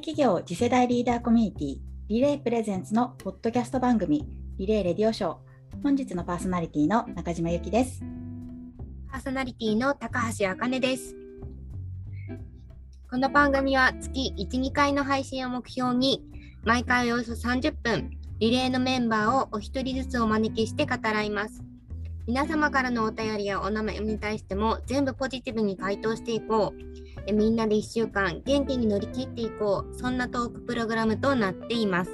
企業次世代リーダーコミュニティリレープレゼンツのポッドキャスト番組リレーレディオショー。本日のパーソナリティの中島由紀です。パーソナリティの高橋茜です。この番組は月1、2回の配信を目標に毎回およそ30分リレーのメンバーをお一人ずつお招きして語らいます。皆様からのお便りやお名前に対しても全部ポジティブに回答していこう。みんなで1週間元気に乗り切っていこう。そんなトークプログラムとなっています。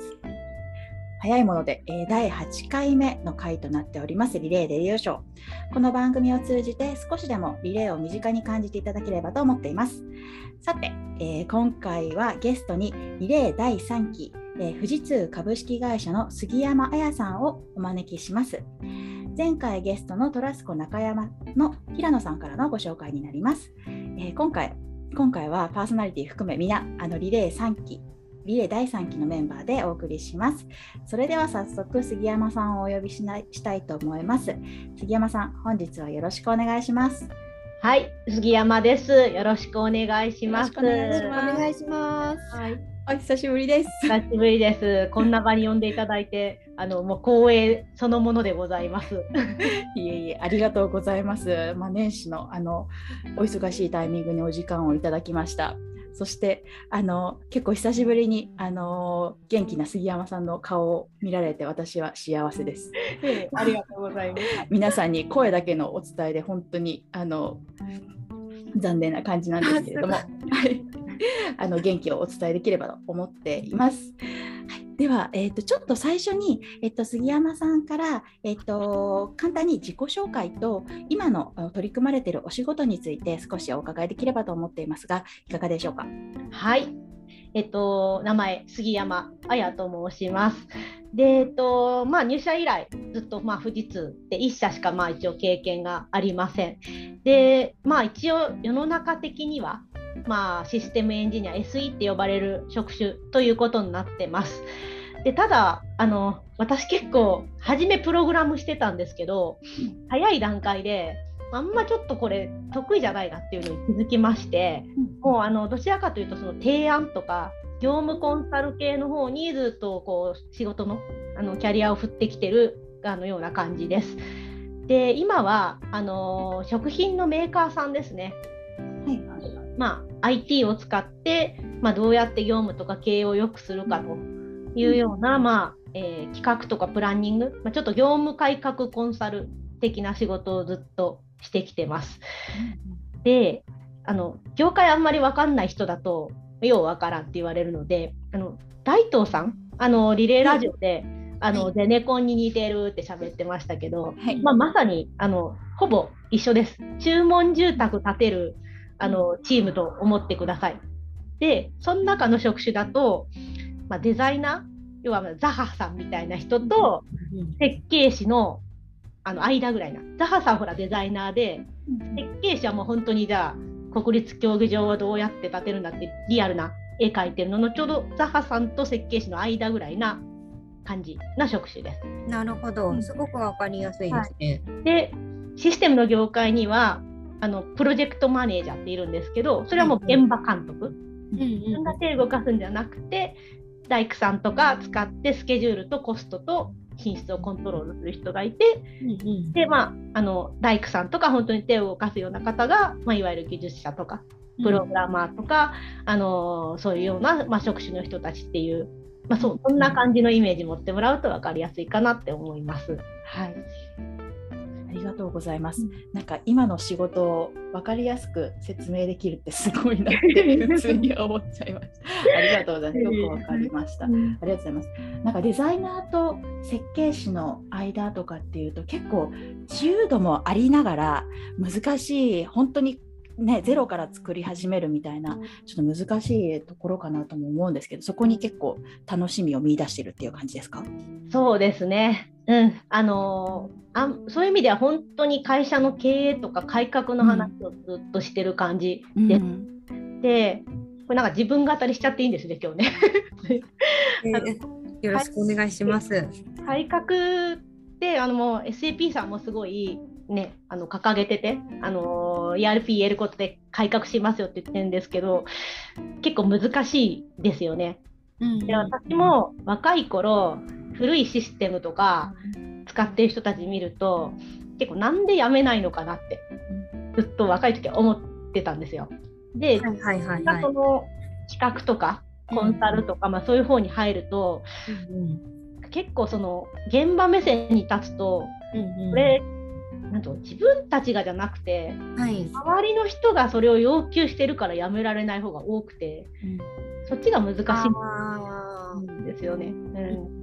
早いもので、え第8回目の回となっておりますリレーデリオショー。この番組を通じて少しでもリレーを身近に感じていただければと思っています。さて、えー、今回はゲストにリレー第3期、えー、富士通株式会社の杉山彩さんをお招きします。前回ゲストのトラスコ中山の平野さんからのご紹介になります。え、今回今回はパーソナリティ含め皆あのリレー3期リレー第3期のメンバーでお送りします。それでは早速杉山さんをお呼びしないしたいと思います。杉山さん、本日はよろしくお願いします。はい、杉山です。よろしくお願いします。お願いします。はい。お久しぶりです。久しぶりです。こんな場に呼んでいただいて、あのもう光栄そのものでございます。いえいえ、ありがとうございます。まあ、年始のあのお忙しいタイミングにお時間をいただきました。そしてあの結構久しぶりにあの元気な杉山さんの顔を見られて私は幸せです。ありがとうございます。皆さんに声だけのお伝えで本当にあの残念な感じなんですけれども。あの元気をお伝えできればと思っています。はい、では、えーと、ちょっと最初に、えーと、杉山さんから、えーと、簡単に自己紹介と今の取り組まれているお仕事について少しお伺いできればと思っていますがいかがでしょうか？はいえっと、名前、杉山彩と申します。で、えっとまあ、入社以来、ずっと、まあ、富士通で1社しか、まあ、一応経験がありません。で、まあ、一応、世の中的には、まあ、システムエンジニア SE って呼ばれる職種ということになってます。でただあの私結構初めプログラムしてたんですけど早い段階であんまちょっとこれ得意じゃないなっていうのに気づきまして、もうあのどちらかというとその提案とか業務コンサル系の方にずっとこう仕事のあのキャリアを振ってきてるあのような感じです。で今はあの食品のメーカーさんですね。はい、まあ、IT を使って、まあ、どうやって業務とか経営を良くするかというような、まあえー、企画とかプランニング、まあ、ちょっと業務改革コンサル的な仕事をずっとしてきてます。であの業界あんまり分かんない人だとよう分からんって言われるのであの大東さんあのリレーラジオで、あの、はい、ゼネコンに似てるって喋ってましたけど、はい、まあ、まさにあのほぼ一緒です。注文住宅建てるあのチームと思ってください。で、その中の職種だと、まあ、デザイナー、要はザハさんみたいな人と設計士のあの間ぐらいな。ザハさんほらデザイナーで、設計士はもう本当にじゃあ国立競技場をどうやって建てるんだってリアルな絵描いてるののちょうどザハさんと設計士の間ぐらいな感じな職種です。なるほど、すごくわかりやすいですね。はい、で、システムの業界にはあのプロジェクトマネージャーっているんですけどそれはもう現場監督、自分が手動かすんじゃなくて大工さんとか使ってスケジュールとコストと品質をコントロールする人がいて、でまああの大工さんとか本当に手を動かすような方が、まあ、いわゆる技術者とかプログラマーとか、あのそういうような、まあ、職種の人たちっていう、まあ、そそんな感じのイメージ持ってもらうと分かりやすいかなって思います。はい。りがとうございます。うん、なんか今の仕事を分かりやすく説明できるってすごいなって普通に思っちゃいました。ありがとうございます。よく分かりました。ありがとうございます。なんかデザイナーと設計士の間とかっていうと結構自由度もありながら難しい本当にね、ゼロから作り始めるみたいなちょっと難しいところかなとも思うんですけどそこに結構楽しみを見出してるっていう感じですか？そうですねうん、あのあそういう意味では本当に会社の経営とか改革の話をずっとしてる感じで、うん、でこれなんか自分語りしちゃっていいんですね今日ね。えー、よろしくお願いします。改革ってあのもう SAP さんもすごいね、あの掲げてて、あの ERP やることで改革しますよって言ってるんですけど結構難しいですよね。で私も若い頃古いシステムとか使ってる人たち見ると結構なんでやめないのかなってずっと若い時は思ってたんですよ。で、はいはいはいはい、その企画とかコンサルとか、うん、まあ、そういう方に入ると、うん、結構その現場目線に立つと、うんうん、これなんと自分たちがじゃなくて、はい、周りの人がそれを要求してるからやめられない方が多くて、うん、そっちが難しいんですよね。うんうんうん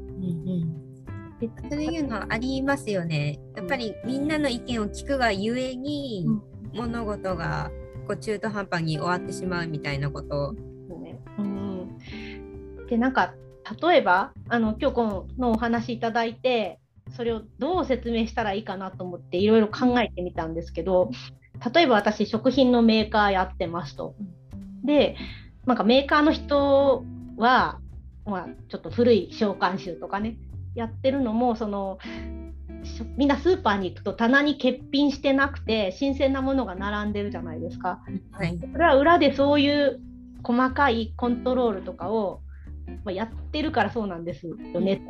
そういうのありますよね。やっぱりみんなの意見を聞くがゆえに、物事がこう中途半端に終わってしまうみたいなこと。ねうん、でなんか例えばあの今日このお話いただいてそれをどう説明したらいいかなと思っていろいろ考えてみたんですけど例えば私食品のメーカーやってますと。でなんかメーカーの人は、まあ、ちょっと古い召喚集とかねやってるのもそのみんなスーパーに行くと棚に欠品してなくて新鮮なものが並んでるじゃないですか。はい、それは裏でそういう細かいコントロールとかを、まあ、やってるからそうなんですよね。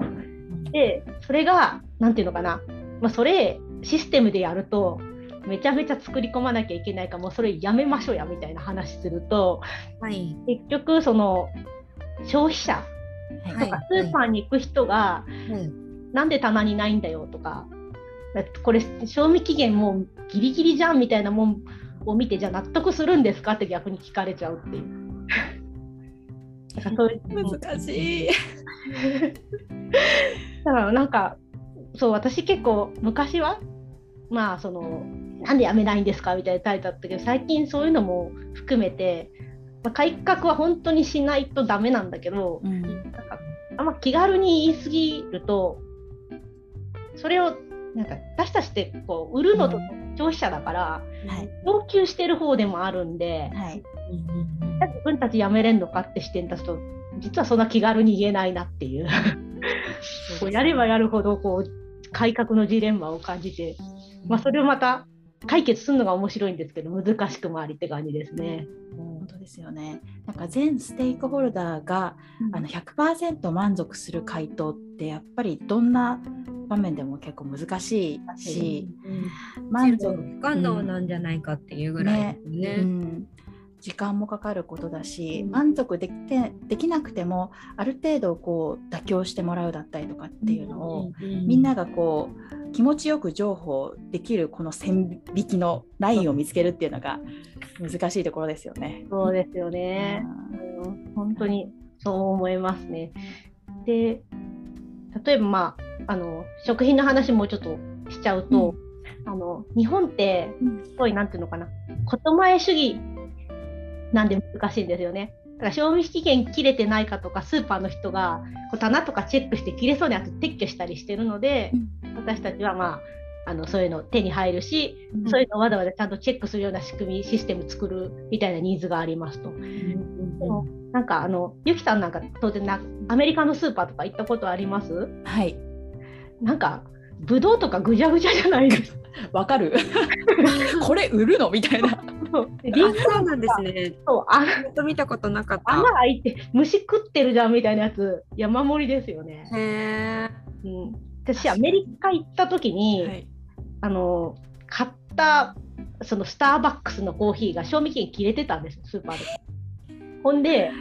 でそれが何て言うのかな、まあ、それシステムでやるとめちゃめちゃ作り込まなきゃいけないからもうそれやめましょうやみたいな話すると、はい、結局その消費者とかスーパーに行く人が、はいなんで棚にないんだよとかこれ賞味期限もうギリギリじゃんみたいなもんを見てじゃあ納得するんですかって逆に聞かれちゃうっていう。難しい。だからなんかそう私結構昔はまあそのなんでやめないんですかみたいなタイトルだったけど最近そういうのも含めて、まあ、改革は本当にしないとダメなんだけど、うん、なんかあんま気軽に言い過ぎるとそれをなんか私たちってこう売るのと消費者だから、うんはい、要求してる方でもあるんで、はい、自分たちやめれんのかって視点出すと実はそんな気軽に言えないなっていう。こうやればやるほどこう改革のジレンマを感じて、まあ、それをまた解決するのが面白いんですけど難しくもありって感じですね。本当ですよね。なんか全ステークホルダーが、うん、あの100%満足する回答ってやっぱりどんな場面でも結構難しいし、うん、満足不可能なんじゃないかっていうぐらいね。ね。うん時間もかかることだし満足できてできなくてもある程度こう妥協してもらうだったりとかっていうのを、みんながこう気持ちよく情報できるこの線引きのラインを見つけるっていうのが難しいところですよね。そうですよね。うん、本当にそう思いますね。で例えば、まあ、あの食品の話もちょっとしちゃうと、うん、あの日本ってすごい何て言うのかな言前主義なんで難しいんですよね。だから賞味期限切れてないかとかスーパーの人がこう棚とかチェックして切れそうなやつ撤去したりしてるので、うん、私たちはまああのそういうの手に入るし、うん、そういうのをわざわざちゃんとチェックするような仕組みシステム作るみたいなニーズがありますと。うん、なんかあのゆきさんなんか当然なアメリカのスーパーとか行ったことあります？はい。なんかぶどうとかぐじゃぐじゃじゃないです わかる。これ売るの？みたいな。そうそうなんですね。そうあと見たことなかった。穴開いて虫食ってるじゃんみたいなやつ山盛りですよね。へえ。うん。私アメリカ行った時に、はい、あの買ったそのスターバックスのコーヒーが賞味期限切れてたんですスーパーで。ほんで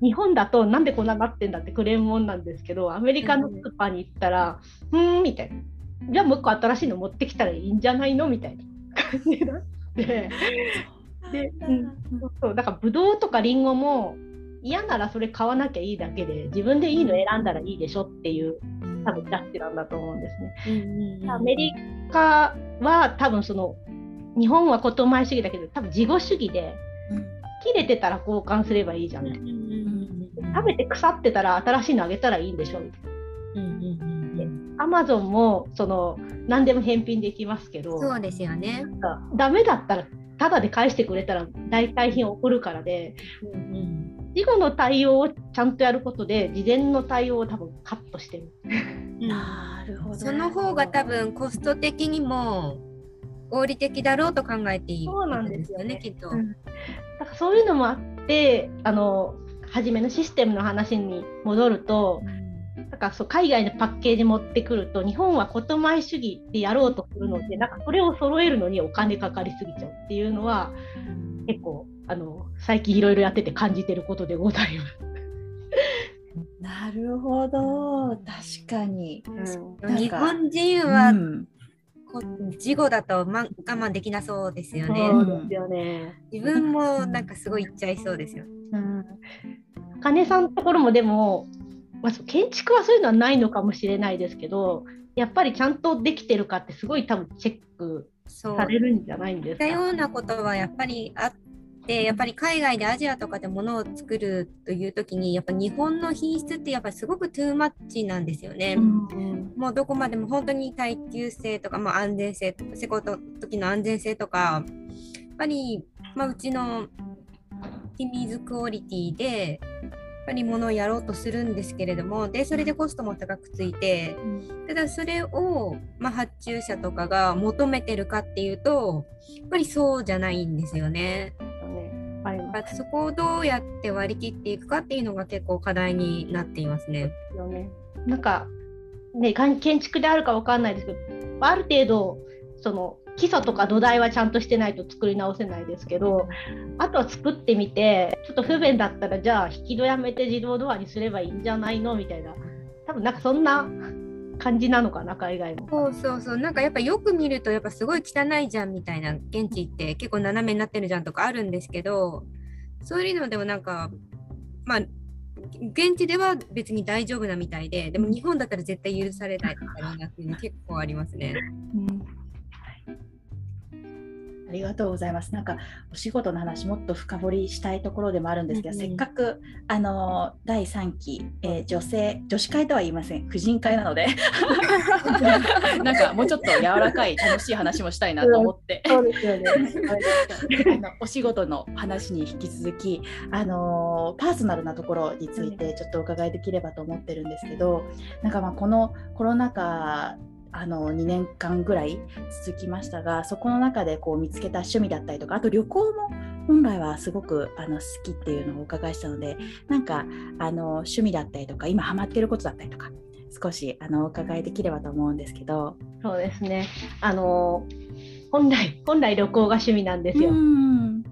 日本だとなんでこんななってんだってクレームもんなんですけどアメリカのスーパーに行ったら「うん」みたいな「じゃあもう一個新しいの持ってきたらいいんじゃないの?」みたいな感じになって で、うん、そうだからブドウとかリンゴも嫌ならそれ買わなきゃいいだけで自分でいいの選んだらいいでしょっていう多分ジャッジなんだと思うんですね。アメリカは多分その日本は言前主義だけど多分自己主義で切れてたら交換すればいいじゃん。食べて腐ってたら新しいのあげたらいいんでしょみたいな。アマゾンもその何でも返品できますけどそうですよねダメだったらただで返してくれたら代替品送るからで、うんうん、事後の対応をちゃんとやることで事前の対応を多分カットしてる。なるほど。その方が多分コスト的にも合理的だろうと考えていいそうなんですよねきっと。うんだからそういうのもあってあの初めのシステムの話に戻るとなんかそう海外のパッケージ持ってくると日本は言前主義でやろうとするのでなんかそれを揃えるのにお金かかりすぎちゃうっていうのは結構あの最近いろいろやってて感じてることでございます。なるほど、確かに。なんか日本人うはんこ事後だと、ま、我慢できなそうですよね。そうですよね。自分もなんかすごい言っちゃいそうですよ。うん、金さんのところもでも、まあ、建築はそういうのはないのかもしれないですけどやっぱりちゃんとできてるかってすごい多分チェックされるんじゃないんですか？ようなことはやっぱりあってやっぱり海外でアジアとかで物を作るという時にやっぱ日本の品質ってやっぱりすごくトゥーマッチなんですよね。うんもうどこまでも本当に耐久性とか、まあ、安全性施工の時の安全性とかやっぱり、まあ、うちのティミーズクオリティでぱりものをやろうとするんですけれどもでそれでコストも高くついてただそれを、まあ、発注者とかが求めてるかっていうとやっぱりそうじゃないんですよね。そこをどうやって割り切っていくかっていうのが結構課題になっていますね。ね。なんかね建築であるかわかんないですけどある程度その基礎とか土台はちゃんとしてないと作り直せないですけどあとは作ってみてちょっと不便だったらじゃあ引き戸やめて自動ドアにすればいいんじゃないの？みたいな多分なんかそんな感じなのかな海外も。そうそうそうなんかやっぱよく見るとやっぱすごい汚いじゃんみたいな現地って結構斜めになってるじゃんとかあるんですけどそういうのでもなんかまあ現地では別に大丈夫なみたいででも日本だったら絶対許されないとかになってるの結構ありますね。ありがとうございます。なんかお仕事の話もっと深掘りしたいところでもあるんですけど、うんうんせっかくあの第3期、えー女性女子会とは言いません婦人会なので なんかもうちょっと柔らかい楽しい話もしたいなと思って。そうですよね。あのお仕事の話に引き続き、あのパーソナルなところについてちょっとお伺いできればと思ってるんですけどなんかまあこのコロナ禍あの2年間ぐらい続きましたがそこの中でこう見つけた趣味だったりとかあと旅行も本来はすごくあの好きっていうのをお伺いしたのでなんかあの趣味だったりとか今ハマってることだったりとか少しあのお伺いできればと思うんですけど。そうですね。あの本来本来旅行が趣味なんですよ。うん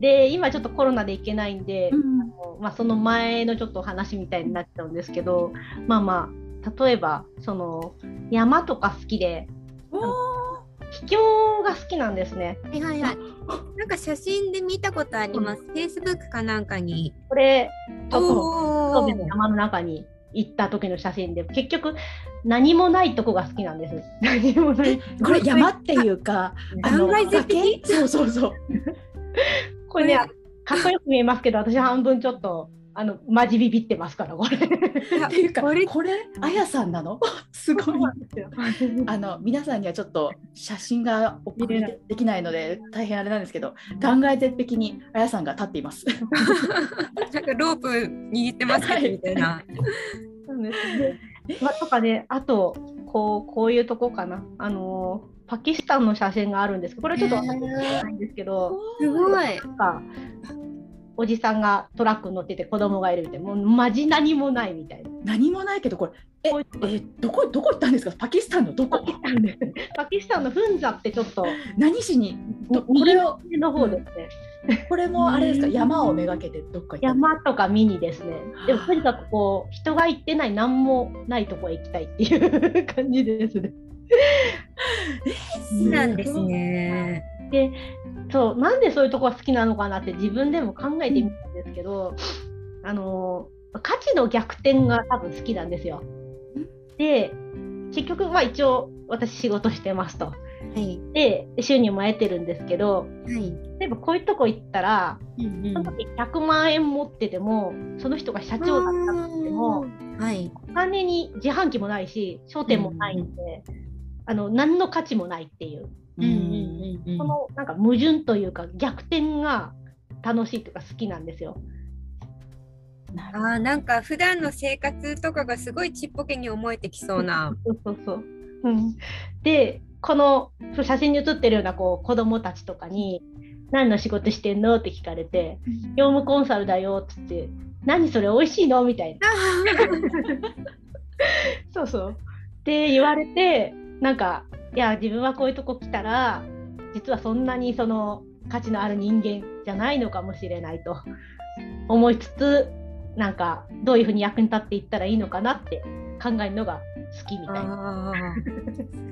で今ちょっとコロナで行けないんで、うんあのまあ、その前のちょっとお話みたいになっちゃうんですけどまあまあ例えばその山とか好きで秘境が好きなんですね。はいはいはい。なんか写真で見たことあります。Facebook かなんかに。これちょ山の中に行った時の写真で結局何もないとこが好きなんです。何もない。これ山っていうか、断崖？絶壁崖？そうそうそう。これねかっこよく見えますけど私半分ちょっとあのマジビビってますからこれ。っていうか、これあやさんなの？すごい。あの皆さんにはちょっと写真がお送れできないので大変あれなんですけど断崖絶壁にあやさんが立っています。なんかロープ握ってますみたいな。そうですね。まあ、とかね、あとこうこういうとこかな。あのパキスタンの写真があるんですけど、これちょっと私ないんですけど、すごい。なんかおじさんがトラックに乗ってて子供がいるみたいな、もうマジ何もないみたいな。何もないけどこれええどこどこ行ったんですか？パキスタンのどこ？パキスタンでパキスタンのフンザってちょっと。何しに？どこ右れを？上の方ですね。これもあれですか？うん山をめがけてどっか行った？山とか見にですね。でもとにかくこう人が行ってない何もないとこへ行きたいっていう感じですね。そうなんですね。でそうなんでそういうとこが好きなのかなって自分でも考えてみたんですけど、あの価値の逆転が多分好きなんですよ。で結局まあ一応私仕事してますと。はい。で収入も得てるんですけどはい。例えばこういうとこ行ったらうんその時100万円持っててもその人が社長だったとしてもはい。お金に自販機もないし商店もないんで、あの何の価値もないっていう。うんうんうんこのなんか矛盾というか逆転が楽しいというか好きなんですよ。あーなんか普段の生活とかがすごいちっぽけに思えてきそうな。そうそうそう。うん、でこの写真に写ってるようなこう子供たちとかに「何の仕事してんの?」って聞かれて「業務コンサルだよ」っつって「何それ美味しいの?」みたいな。そうそう。って言われてなんかいや自分はこういうとこ来たら実はそんなにその価値のある人間じゃないのかもしれないと思いつつなんかどういうふうに役に立っていったらいいのかなって考えるのが好きみたいな。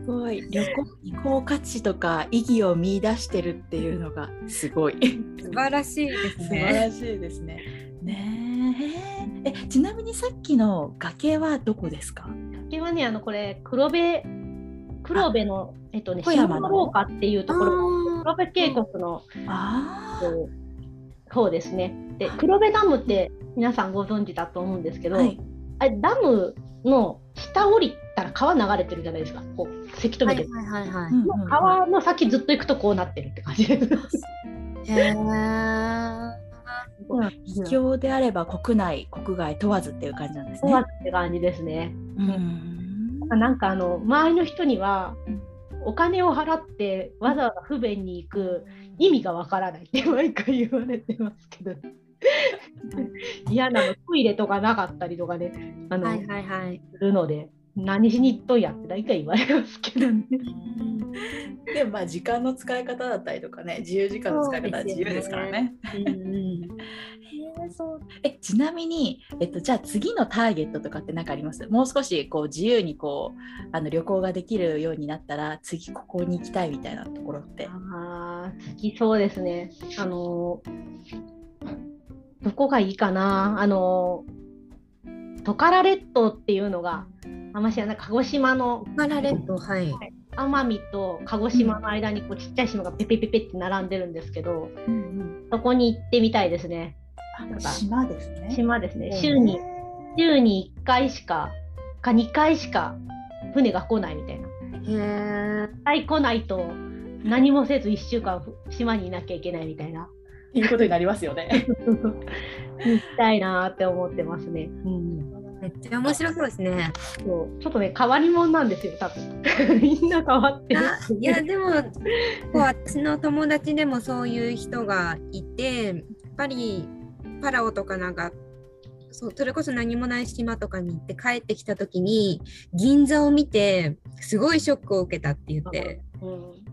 すごい旅行にこう価値とか意義を見出してるっていうのがすごい素晴らしいです素晴ね。らしいですね。ねええちなみにさっきの崖はどこですか？竹はねあのこれ黒部黒部のえっとね下小山の廊下っていうところ。黒部渓谷のあこう方ですね。で黒部ダムって皆さんご存知だと思うんですけど、はい、あれダムの下降りたら川流れてるじゃないですか。こうせき止めて。る、川の先ずっと行くとこうなってるって感じです。へー。秘境であれば国内国外問わずっていう感じなんですね。そうって感じですね。うんなんかあの周りの人にはお金を払ってわざわざ不便に行く意味がわからないって毎回言われてますけど嫌なのトイレとかなかったりとかねあの、はいはいはい。するので何しに行っとんやって大体言われますけどね。でもまあ時間の使い方だったりとかね自由時間の使い方は自由ですからね。うん そうえちなみに、えっと、じゃあ次のターゲットとかって何かあります？もう少しこう自由にこうあの旅行ができるようになったら次ここに行きたいみたいなところって。ああ好きそうですね。あのどこがいいかな？あのトカラ列島っていうのがあんま知らない鹿児島のパラレットはい。奄美と鹿児島の間にこうちっちゃい島がペペペペって並んでるんですけどそこに行ってみたいですね。あ島ですね。島ですね。週に週に1回しかか2回しか船が来ないみたいな。へえ。1回来ないと何もせず1週間島にいなきゃいけないみたいな。いうことになりますよね。行きたいなーって思ってますね。うん、めっちゃ面白そうですね。そうちょっとね変わり者なんですよ多分。みんな変わってるあ。いやでもこう私の友達でもそういう人がいてやっぱりパラオとかなんかそうそれこそ何もない島とかに行って帰ってきた時に銀座を見てすごいショックを受けたって言ってうん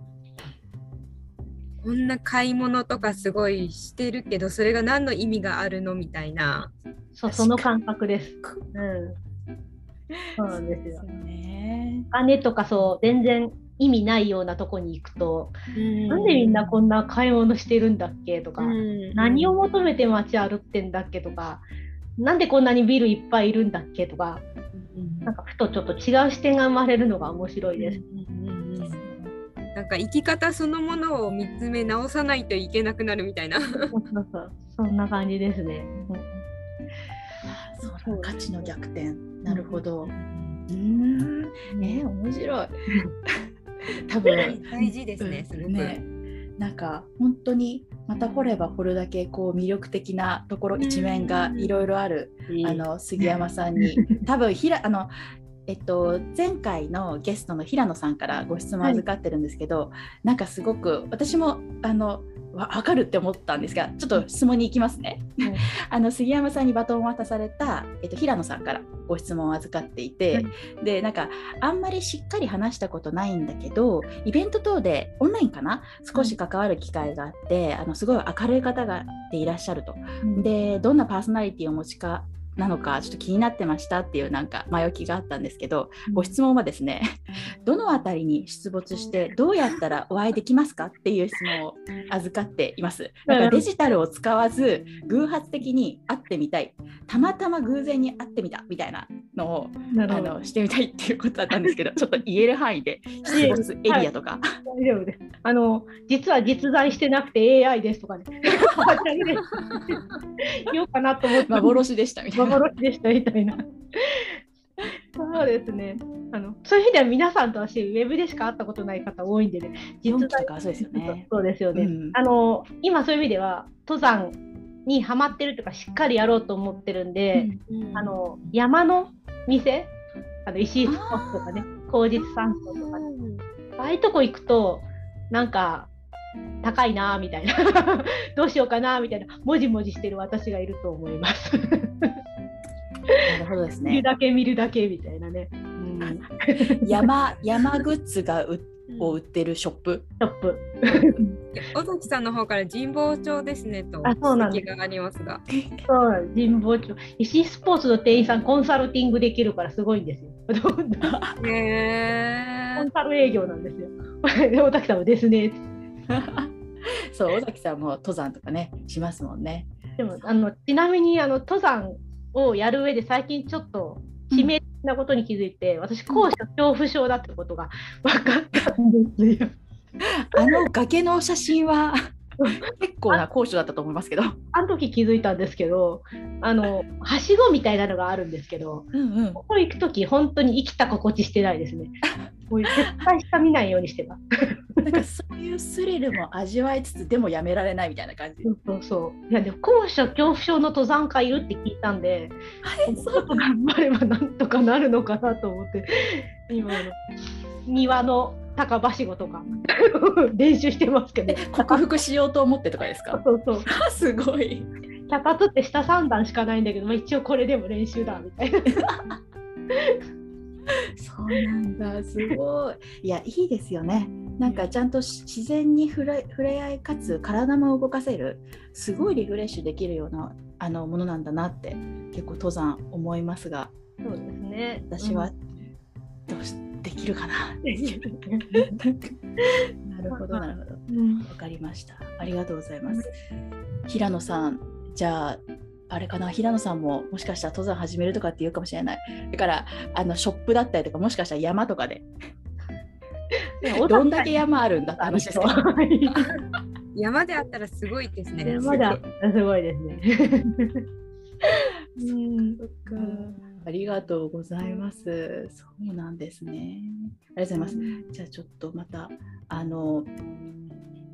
こんな買い物とかすごいしてるけどそれが何の意味があるのみたいな。そうその感覚です。うん、そうなんですよ。ね。お金とかそう全然意味ないようなとこに行くと、なんでみんなこんな買い物してるんだっけとか、うん何を求めて街歩ってんだっけとか、なんでこんなにビルいっぱいいるんだっけとか、うんなんかふとちょっと違う視点が生まれるのが面白いです。うんうんうんなんか生き方そのものを見つめ直さないといけなくなるみたいな。そんな感じですね。そうだ価値の逆転。なるほど。うーん。えー、面白い。多分。大事ですね、すごく。ね。なんか本当にまた掘れば掘るだけこう魅力的なところ一面がいろいろあるあの杉山さんに。多分ひらあのえっと、前回のゲストの平野さんからご質問預かってるんですけど、なんかすごく私もあのわ分かるって思ったんですがちょっと質問に行きますね。はい あの杉山さんにバトンを渡された、えっと、平野さんからご質問を預かっていて、はい。でなんかあんまりしっかり話したことないんだけどイベント等でオンラインかな？少し関わる機会があって、あのすごい明るい方がでいらっしゃると。でどんなパーソナリティをお持ちかなのかちょっと気になってましたっていうなんか前置きがあったんですけど、ご質問はですねどのあたりに出没してどうやったらお会いできますかっていう質問を預かっています。だからデジタルを使わず偶発的に会ってみたい。たまたま偶然に会ってみたみたいなのをあのしてみたいっていうことだったんですけど ちょっと言える範囲で出没エリアとか、大丈夫です。あの実は実在してなくて AI ですとかね。言おうかなと思って幻でしたみたいな。幻でしたみたいな。そうですね。あのそういう意味では皆さんと私ウェブでしか会ったことない方多いんでね。実4期在とかそうですよね。そうですよね。うんあの今そういう意味では登山にハマってるとかしっかりやろうと思ってるんで、うんあの山の店あの石井スポーツとかね口実山荘とかねああいうとこ行くとなんか高いなみたいな どうしようかなみたいなもじもじしてる私がいると思います。なるほどです見るね。だけ見るだけみたいなね。うん、山山グッズがうを売ってるショップ？トップ。尾崎さんの方から神保町ですねとあそうなんでがありますが。そう神保町石井スポーツの店員さんコンサルティングできるからすごいんですよ。コへンサル営業なんですよ。で 尾崎さんもですね。そう尾崎さんも登山とかねしますもんね。でもあのちなみにあの登山をやる上で最近ちょっと致命的なことに気づいて、私高所恐怖症だってことが分かったんですよ。あの崖の写真は 結構な高所だったと思いますけど。あの時気づいたんですけどあのはしごみたいなのがあるんですけどうんうん。ここ行く時本当に生きた心地してないですね。もう絶対下見ないようにしてます。なんかそういうスリルも味わいつつでもやめられないみたいな感じ。そうそうそう。いやでも高所恐怖症の登山家いるって聞いたんで、はい、ちょっと頑張ればなんとかなるのかなと思って、今あの庭の高はしごとか 練習してますけど、克服しようと思ってとかですか？そうそう。あ すごい。脚立って下3段しかないんだけど、まあ、一応これでも練習だみたいな。そうなんだすごい。いやいいですよね。なんかちゃんとし自然に触れ触れ合いかつ体も動かせるすごいリフレッシュできるようなあのものなんだなって結構登山思いますがそうですね。私はどうしできるかな。なるほどなるほど。うん、わかりました。ありがとうございます。平野さん、じゃあ、あれかな、平野さんももしかしたら登山始めるとかって言うかもしれない。だから、あのショップだったりとか、もしかしたら山とかで、どんだけ山あるんだって話です。山であったらすごいですね。まだすごいですね。うん、そっかありがとうございます。そうなんですね。ありがとうございます。じゃあちょっとまたあの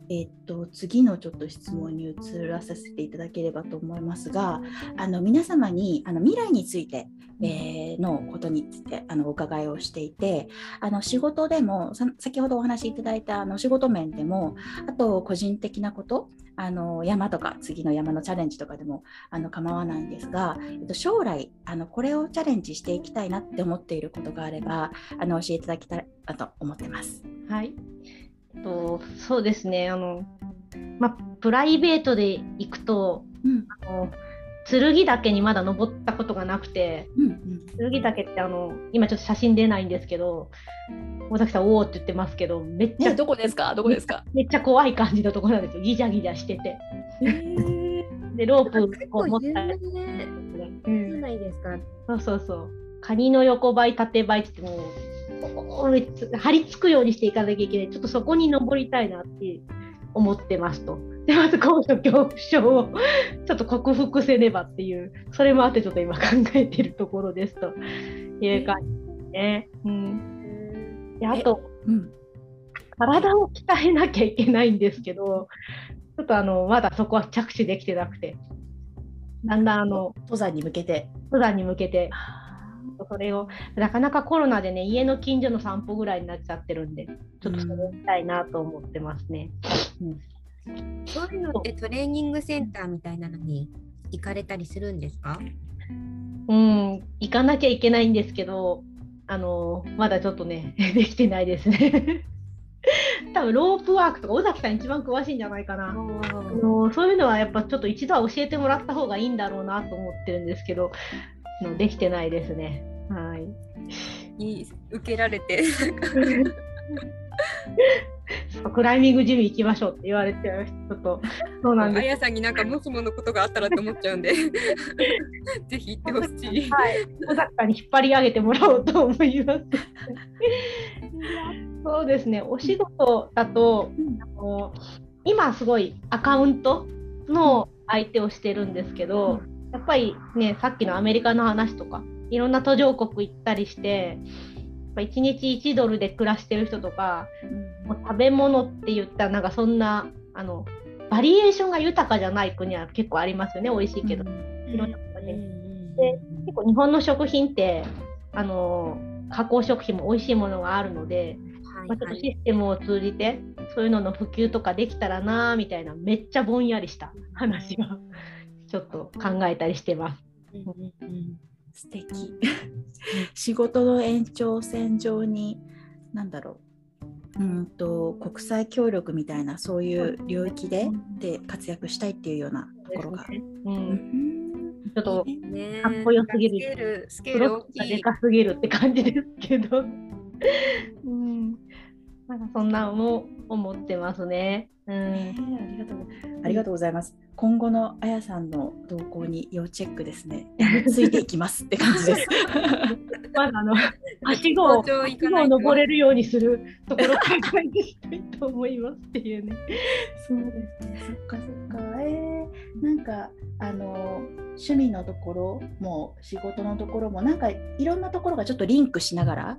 えっと次のちょっと質問に移らさせていただければと思いますが、あの皆様にあの未来について、えーのことについてあのお伺いをしていて、あの仕事でもさ先ほどお話しいただいたあの仕事面でも、あと個人的なこと、あの山とか次の山のチャレンジとかでもあの構わないんですが、えっと、将来あのこれをチャレンジしていきたいなって思っていることがあればあの教えていただきたいなと思ってます。はい。えっと、そうですね。あの、まあ、プライベートで行くと、うんあの剣岳にまだ登ったことがなくて、うんうん剣岳ってあの、今ちょっと写真出ないんですけど、尾崎さん、おおって言ってますけど、めっちゃ、ね、どこですか？どこですか？めっちゃ怖い感じのところなんですよ。ギジャギジャしてて。で、ロープ結こう持ったり名うんじゃないですか。そうそうそう。カニの横ばい、縦ばいって言ってもう、おめっちゃ張り付くようにしていかなきゃいけない。ちょっとそこに登りたいなって思ってますと。で、まず高所恐怖症をちょっと克服せねばっていう、それもあってちょっと今考えているところですという感じですね。うん。で、あと、うん体を鍛えなきゃいけないんですけど、ちょっとあの、まだそこは着手できてなくて、だんだんあの、登山に向けて。登山に向けてそれをなかなかコロナでね家の近所の散歩ぐらいになっちゃってるんでちょっとそれをしたいなと思ってますね。そういうのってトレーニングセンターみたいなのに行かれたりするんですか？うん行かなきゃいけないんですけどあのまだちょっとね できてないですね。多分ロープワークとか尾崎さん一番詳しいんじゃないかな。あのそういうのはやっぱちょっと一度は教えてもらった方がいいんだろうなと思ってるんですけどできてないですね。はい。に受けられて クライミングジム行きましょうって言われてちょっと そうなんあです。やさんになんかもしものことがあったらと思っちゃうんで ぜひ行ってほしい。はい、小坂に引っ張り上げてもらおうと思います。そうですね、お仕事だと、あの今すごいアカウントの相手をしてるんですけど、やっぱりね、さっきのアメリカの話とか、いろんな途上国行ったりして、ぱ1日1ドルで暮らしてる人とか、もう食べ物って言ったらなんかそんなあのバリエーションが豊かじゃない国は結構ありますよね美味しいけど、いろんなとこで。で結構日本の食品ってあの加工食品も美味しいものがあるので、はいまあ、ちょっとシステムを通じてそういうのの普及とかできたらなみたいなめっちゃぼんやりした話がちょっと考えたりしてます。素敵。仕事の延長線上に何だろう。うんと国際協力みたいなそういう領域でで活躍したいっていうようなところが。う、うん。ん。ちょっとね。かっこよすぎる。スケール、がで。かすぎるって感じですけど、うん、なんかそんなのも思ってますね。うえん、ーありがとうありがとうございます。今後のあやさんの動向に要チェックですね。ついていきますって感じです。まずあのはしごを登れるようにするところから開始したいと思いますっていうね。そうですね。そっかそっか。えー、なんかあの趣味のところも仕事のところもなんかいろんなところがちょっとリンクしながら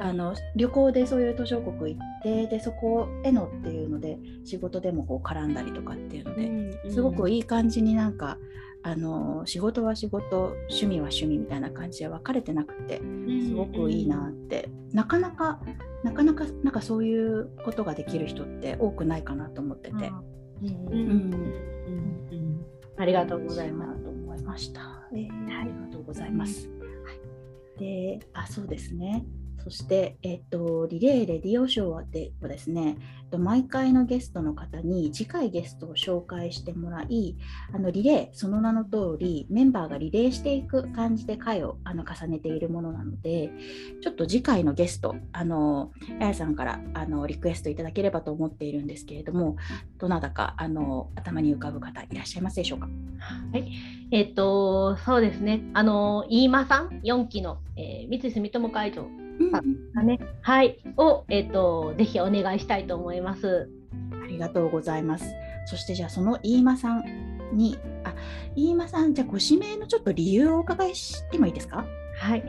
あの旅行でそういう途上国行ってでそこへのっていうので仕事でもこう絡んだりとかっていうので、すごくいい感じになんかあの仕事は仕事趣味は趣味みたいな感じで分かれてなくてすごくいいなって、なかなかなかなかなんかそういうことができる人って多くないかなと思ってて、うんありがとうございます。なと思いました。えーありがとうございます。はい、で、あ、そうですね。そして、えっと、リレーレディオショーではですね、毎回のゲストの方に次回ゲストを紹介してもらい、あのリレー、その名の通り、メンバーがリレーしていく感じで回をあの重ねているものなので、ちょっと次回のゲスト、あの、あやさんからあのリクエストいただければと思っているんですけれども、どなたかあの頭に浮かぶ方いらっしゃいますでしょうか？はい、えっ、と、そうですね。あの、飯間さん、4期の、えー三井住友会長がね、はい、を、えっ、と、ぜひお願いしたいと思います。ありがとうございます。そしてじゃあその飯間さんに、あ、飯間さん、じゃあご指名のちょっと理由をお伺いしてもいいですか？はい。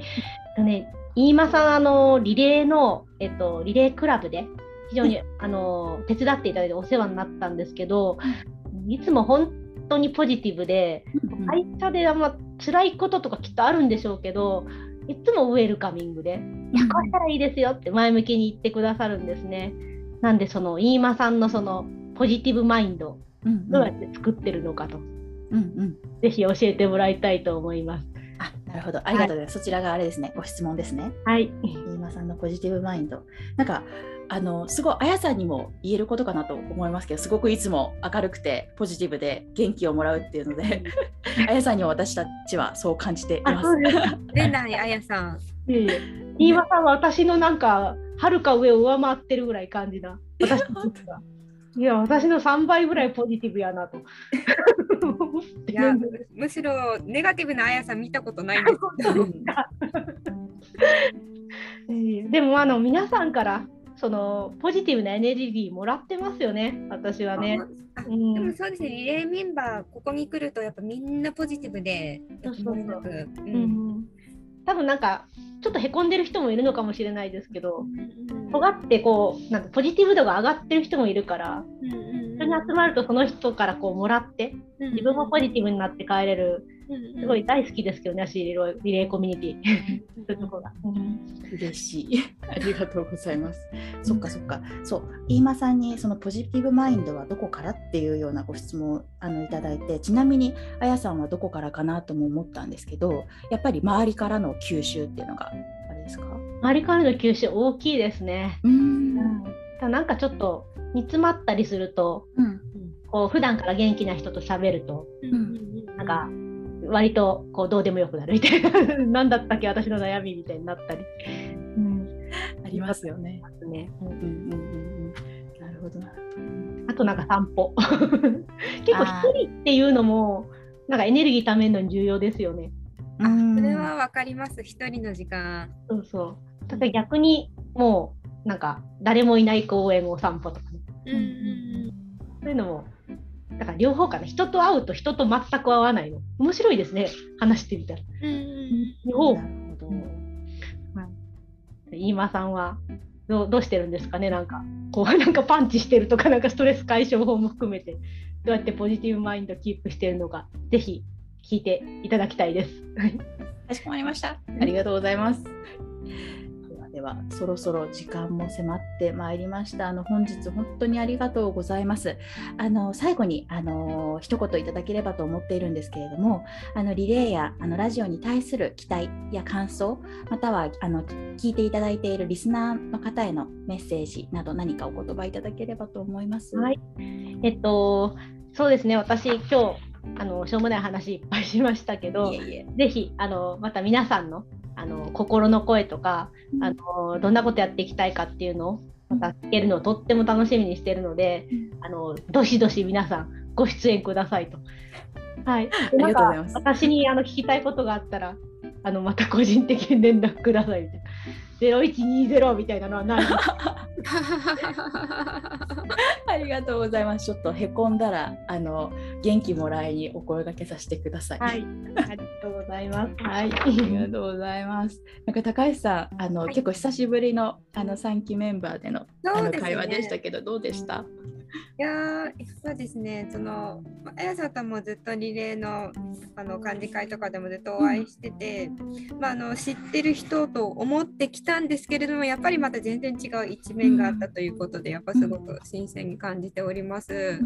とね、飯間さん、あの、リレーの、えっ、と、リレークラブで、非常に、あの、手伝っていただいてお世話になったんですけど、いつも本当にポジティブで、会社であんま辛いこととかきっとあるんでしょうけど、いつもウェルカミングで、いや、こうしたらいいですよって前向きに言ってくださるんですね。なんで、その、飯間さんのその、ポジティブマインド、どうやって作ってるのかと、うんうんぜひ教えてもらいたいと思います。あ、なるほど。ありがとうございます。そちらがあれですね、ご質問ですね。はい。飯間さんのポジティブマインド。なんか、あの、すごい、あやさんにも言えることかなと思いますけど、すごくいつも明るくて、ポジティブで元気をもらうっていうので、あやさんにも私たちはそう感じています。あそうです出ないあやさん。いえいえ飯間さんは私のなんか、はるか上を上回ってるぐらい感じな。私いや、私の3倍ぐらいポジティブやなと。いや、むしろネガティブなあやさん見たことないんです。ええでもあの皆さんからそのポジティブなエネルギーもらってますよね、私はね。あうんでもそうですね、リレーメンバー、ここに来るとやっぱみんなポジティブで、そうそうそうううんん多分なんかちょっとへこんでる人もいるのかもしれないですけど、尖ってこうなんかポジティブ度が上がってる人もいるから、それに集まるとその人からこうもらって自分もポジティブになって帰れる、すごい大好きですけどね、私リレーリレーコミュニティ。そういうところが。嬉しい。ありがとうございます。そっかそっか。そう、飯間さんにそのポジティブマインドはどこからっていうようなご質問をあのいただいて、ちなみにあやさんはどこからかなとも思ったんですけど、やっぱり周りからの吸収っていうのがあれですか？周りからの吸収大きいですね。うーん。なんかちょっと煮詰まったりすると、うん。こう普段から元気な人と喋ると、うんなんか割とこうどうでもよくなるみたいな、何だったっけ私の悩みみたいになったり。うんありますよね。ね、うんうんうんうん。なるほどな。あとなんか散歩。結構一人っていうのもなんかエネルギーためるのに重要ですよね。あそれはわかります、一人の時間。そうそう。ただ逆にもうなんか誰もいない公園を散歩とかね。うんうんそういうのも、だから両方かな。人と会うと人と全く会わないの。面白いですね。話してみたら。うんなるほど。飯間さんはどうどうしてるんですかね？なんかこう なんかパンチしてるとかなんかストレス解消法も含めてどうやってポジティブマインドキープしてるのかぜひ聞いていただきたいです。かしこまりました。ありがとうございます。ではそろそろ時間も迫ってまいりました。あの本日本当にありがとうございます。あの最後にあの一言いただければと思っているんですけれども、あのリレーやあのラジオに対する期待や感想、またはあの聞いていただいているリスナーの方へのメッセージなど何かお言葉いただければと思います？はい。えっとそうですね私今日あのしょうもない話いっぱいしましたけど。いえいえ。ぜひあのまた皆さんのあの心の声とか、うんあのどんなことやっていきたいかっていうのをまた聞けるのをとっても楽しみにしているので、あのどしどし皆さんご出演くださいと。はい。でありがとうございます私にあの聞きたいことがあったらあのまた個人的に連絡くださいみたいな。0120みたいなのはない。ありがとうございます。ちょっとへこんだらあの元気もらいにお声掛けさせてください。はい。ありがとうございます。はい。ありがとうございます。なんか高橋さん、あの、はい結構久しぶりのあの3期メンバーでのあの会話でしたけど、どうでした？いやーそうですね、その、まあやさんともずっとリレーのあの幹事会とかでもずっとお会いしてて、まあ、あの知ってる人と思ってきたんですけれども、やっぱりまた全然違う一面があったということで、やっぱすごく新鮮に感じております。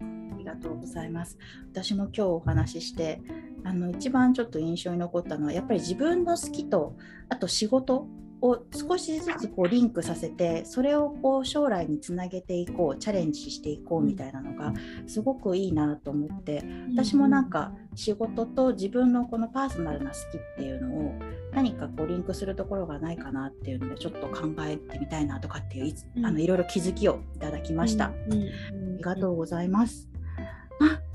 ありがとうございます。私も今日お話しして、あの一番ちょっと印象に残ったのはやっぱり自分の好きとあと仕事を少しずつこうリンクさせてそれをこう将来につなげていこうチャレンジしていこうみたいなのがすごくいいなと思って私もなんか仕事と自分のこのパーソナルな好きっていうのを何かこうリンクするところがないかなっていうのでちょっと考えてみたいなとかっていういあのいろいろ気づきをいただきました。ありがとうございます。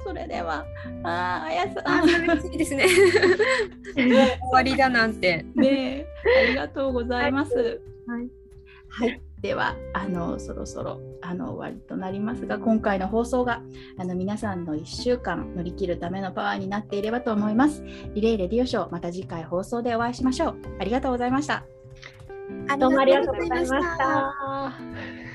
あ、それでは、あー、あやさあ、ん、嬉しいですね。終わりだなんて。ねえ、ありがとうございます。はい。はい、では、あの、そろそろ、あの、終わりとなりますが、今回の放送が。あの、皆さんの1週間乗り切るためのパワーになっていればと思います。リレーレディオショー、また次回放送でお会いしましょう。ありがとうございました。どうもありがとうございました。